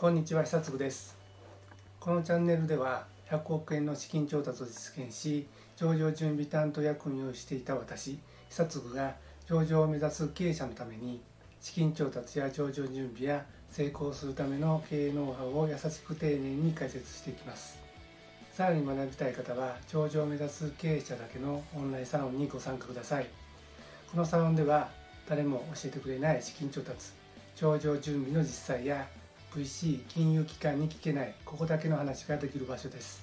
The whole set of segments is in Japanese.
こんにちは久嗣です。このチャンネルでは100億円の資金調達を実現し上場準備担当役員をしていた私久嗣が上場を目指す経営者のために資金調達や上場準備や成功するための経営ノウハウを優しく丁寧に解説していきます。さらに学びたい方は上場を目指す経営者だけのオンラインサロンにご参加ください。このサロンでは誰も教えてくれない資金調達上場準備の実際や VC 金融機関に聞けないここだけの話ができる場所です。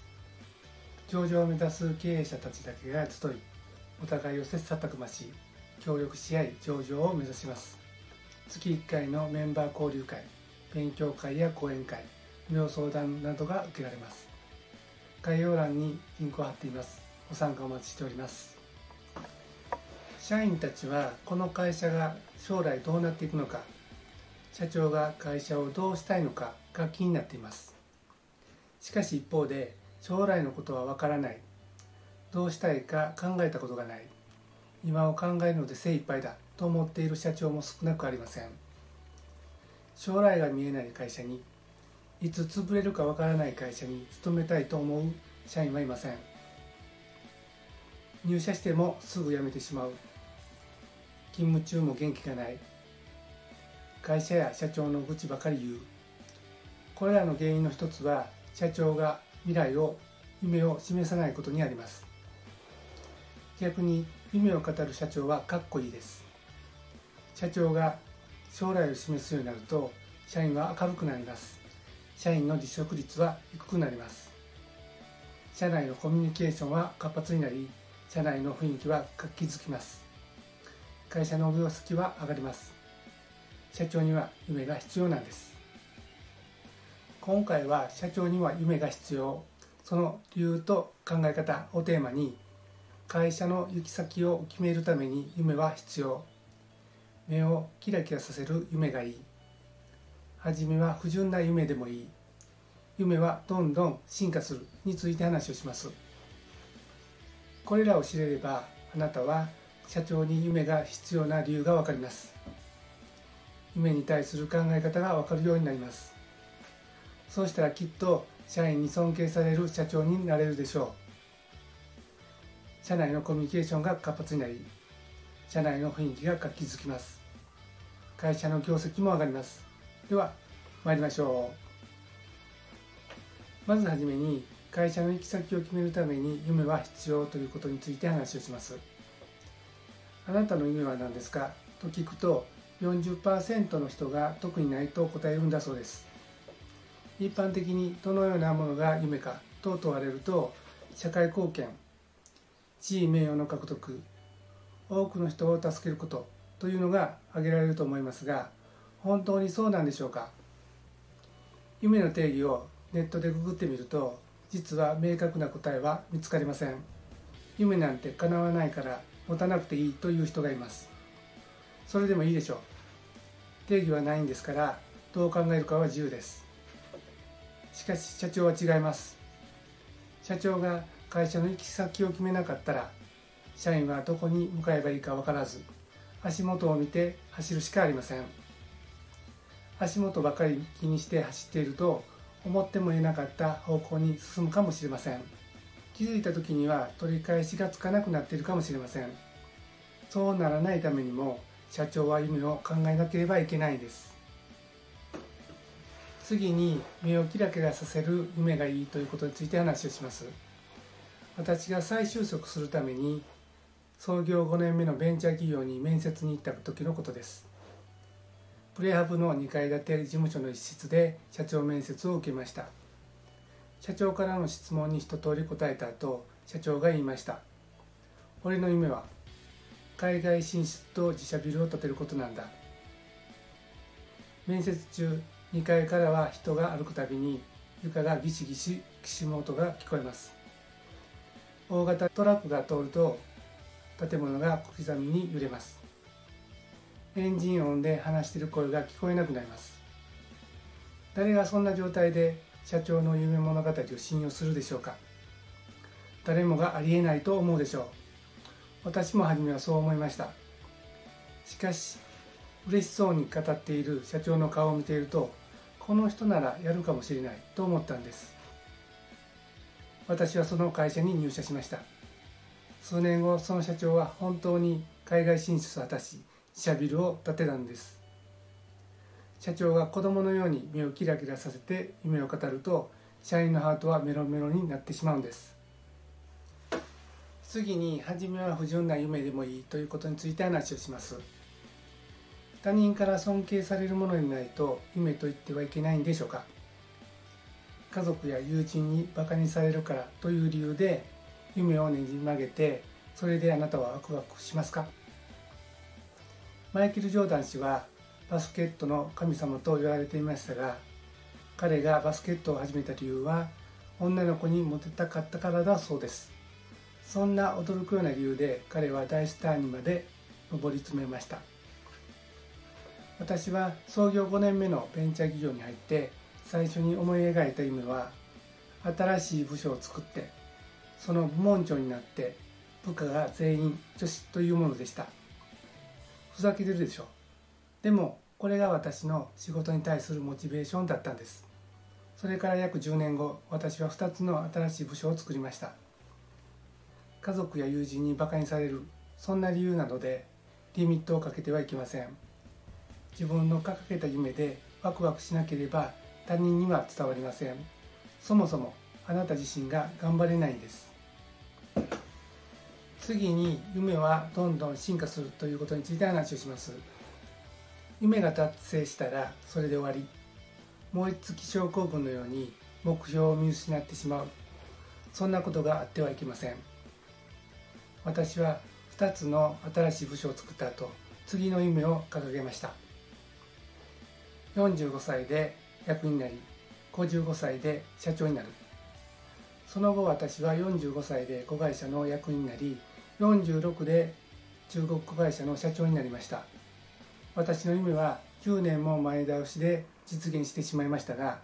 上場を目指す経営者たちだけが集いお互いを切磋琢磨し協力し合い上場を目指します。月1回のメンバー交流会勉強会や講演会無料相談などが受けられます。概要欄にリンクを貼っています。ご参加お待ちしております。社員たちはこの会社が将来どうなっていくのか社長が会社をどうしたいのかが気になっています。しかし一方で将来のことはわからない。どうしたいか考えたことがない。今を考えるので精一杯だ。と思っている社長も少なくありません。将来が見えない会社にいつ潰れるかわからない会社に勤めたいと思う社員はいません。入社してもすぐ辞めてしまう。勤務中も元気がない。会社や社長の愚痴ばかり言う。これらの原因の一つは社長が未来を夢を示さないことにあります。逆に夢を語る社長はかっこいいです。社長が将来を示すようになると社員は明るくなります。社員の離職率は低くなります。社内のコミュニケーションは活発になり社内の雰囲気は活気づきます。会社の業績は上がります。社長には夢が必要なんです。今回は社長には夢が必要。その理由と考え方をテーマに会社の行き先を決めるために夢は必要。目をキラキラさせる夢がいい。初めは不純な夢でもいい。夢はどんどん進化するについて話をします。これらを知れればあなたは社長に夢が必要な理由がわかります。夢に対する考え方がわかるようになります。そうしたらきっと社員に尊敬される社長になれるでしょう。社内のコミュニケーションが活発になり社内の雰囲気が活気づきます。会社の業績も上がります。では参りましょう。まずはじめに会社の行き先を決めるために夢は必要ということについて話をします。あなたの夢は何ですか？と聞くと40%の人が特にないと答えるんだそうです。一般的にどのようなものが夢かと問われると社会貢献地位名誉の獲得多くの人を助けることというのが挙げられると思いますが本当にそうなんでしょうか？夢の定義をネットでググってみると実は明確な答えは見つかりません。夢なんて叶わないから持たなくていいという人がいます。それでもいいでしょう。定義はないんですからどう考えるかは自由です。しかし社長は違います。社長が会社の行き先を決めなかったら社員はどこに向かえばいいか分からず足元を見て走るしかありません。足元ばかり気にして走っていると思ってもいなかった方向に進むかもしれません。気づいた時には取り返しがつかなくなっているかもしれません。そうならないためにも社長は夢を考えなければいけないです。次に目をキラキラさせる夢がいいということについて話をします。私が再就職するために創業5年目のベンチャー企業に面接に行った時のことです。プレハブの2階建て事務所の一室で社長面接を受けました。社長からの質問に一通り答えた後社長が言いました。俺の夢は海外進出と自社ビルを建てることなんだ。面接中2階からは人が歩くたびに床がギシギシきしむ音が聞こえます。大型トラックが通ると建物が小刻みに揺れます。エンジン音で話している声が聞こえなくなります。誰がそんな状態で社長の夢物語を信用するでしょうか。誰もがありえないと思うでしょう。私も初めはそう思いました。しかし嬉しそうに語っている社長の顔を見ているとこの人ならやるかもしれないと思ったんです。私はその会社に入社しました。数年後その社長は本当に海外進出を果たし自社ビルを建てたんです。社長が子供のように目をキラキラさせて夢を語ると社員のハートはメロメロになってしまうんです。次に初めは不純な夢でもいいということについて話をします。他人から尊敬されるものにないと夢と言ってはいけないんでしょうか。家族や友人にバカにされるからという理由で夢をねじ曲げてそれであなたはワクワクしますか。マイケル・ジョーダン氏はバスケットの神様と言われていましたが彼がバスケットを始めた理由は女の子にモテたかったからだそうです。そんな驚くような理由で彼は大スターにまで上り詰めました。私は創業5年目のベンチャー企業に入って最初に思い描いた夢は新しい部署を作ってその部門長になって部下が全員女子というものでした。ふざけてるでしょ。うでもこれが私の仕事に対するモチベーションだったんです。それから約10年後私は2つの新しい部署を作りました。家族や友人にバカにされるそんな理由などでリミットをかけてはいけません。自分の掲げた夢でワクワクしなければ他人には伝わりません。そもそもあなた自身が頑張れないんです。次に夢はどんどん進化するということについて話をします。夢が達成したらそれで終わり。燃え尽き症候群のように目標を見失ってしまう。そんなことがあってはいけません。私は2つの新しい部署を作った後次の夢を掲げました。45歳で役員になり55歳で社長になる。その後私は45歳で子会社の役員になり46で中国子会社の社長になりました。私の夢は9年も前倒しで実現してしまいましたが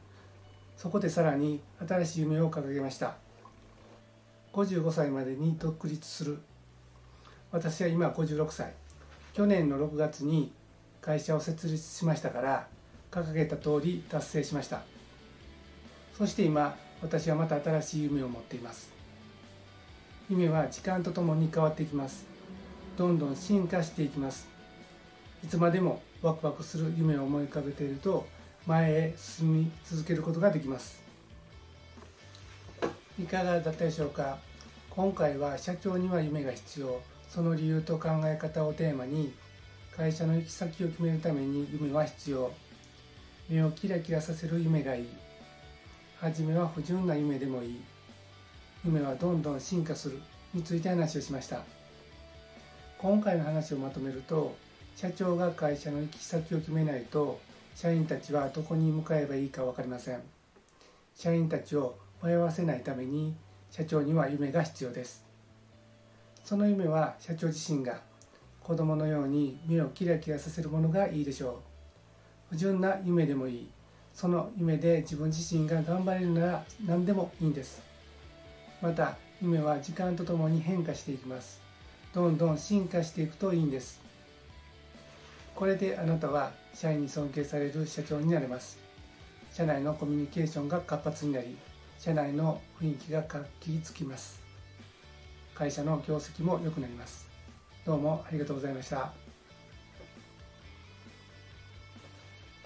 そこでさらに新しい夢を掲げました。55歳までに独立する私は今56歳。去年の6月に会社を設立しましたから掲げた通り達成しました。そして今私はまた新しい夢を持っています。夢は時間とともに変わっていきます。どんどん進化していきます。いつまでもワクワクする夢を思い浮かべていると前へ進み続けることができます。いかがだったでしょうか？今回は社長には夢が必要。その理由と考え方をテーマに会社の行き先を決めるために夢は必要。目をキラキラさせる夢がいい。初めは不純な夢でもいい。夢はどんどん進化するについて話をしました。今回の話をまとめると社長が会社の行き先を決めないと社員たちはどこに向かえばいいか分かりません。社員たちを迷わせないために社長には夢が必要です。その夢は社長自身が子供のように目をキラキラさせるものがいいでしょう。不純な夢でもいい。その夢で自分自身が頑張れるなら何でもいいんです。また夢は時間とともに変化していきます。どんどん進化していくといいんです。これであなたは社員に尊敬される社長になれます。社内のコミュニケーションが活発になり社内の雰囲気が活気づきます。会社の業績も良くなります。どうもありがとうございました。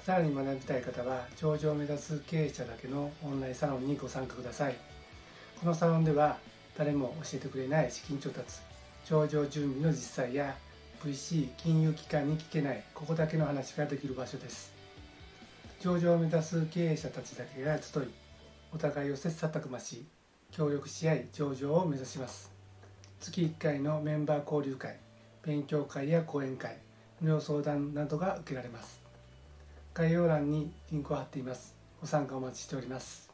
さらに学びたい方は頂上を目指す経営者だけのオンラインサロンにご参加ください。このサロンでは誰も教えてくれない資金調達頂上準備の実際や VC 金融機関に聞けないここだけの話ができる場所です。上場を目指す経営者たちだけが集いお互いを切磋琢磨し協力し合い上場を目指します。月1回のメンバー交流会勉強会や講演会無料相談などが受けられます。概要欄にリンクを貼っています。ご参加お待ちしております。